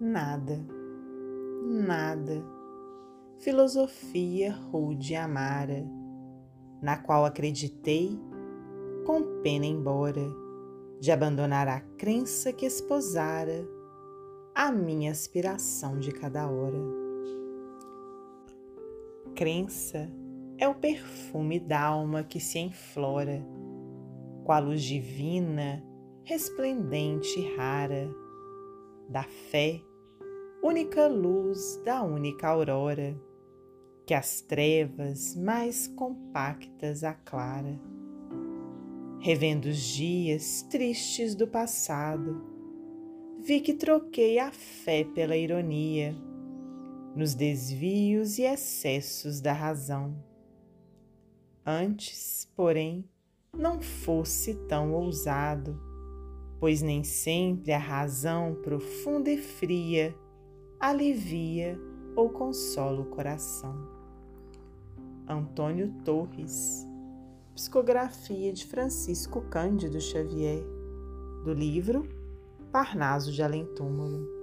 nada, nada. Filosofia rude e amara, na qual acreditei, com pena embora, de abandonar a crença que esposara a minha aspiração de cada hora. Crença é o perfume da alma que se enflora, com a luz divina, resplendente e rara, da fé, única luz da única aurora, que as trevas mais compactas aclara. Revendo os dias tristes do passado, vi que troquei a fé pela ironia, nos desvios e excessos da razão. Antes, porém, não fosse tão ousado, pois nem sempre a razão profunda e fria alivia ou consola o coração. Antônio Torres, Psicografia de Francisco Cândido Xavier, do livro Parnaso de Além Túmulo.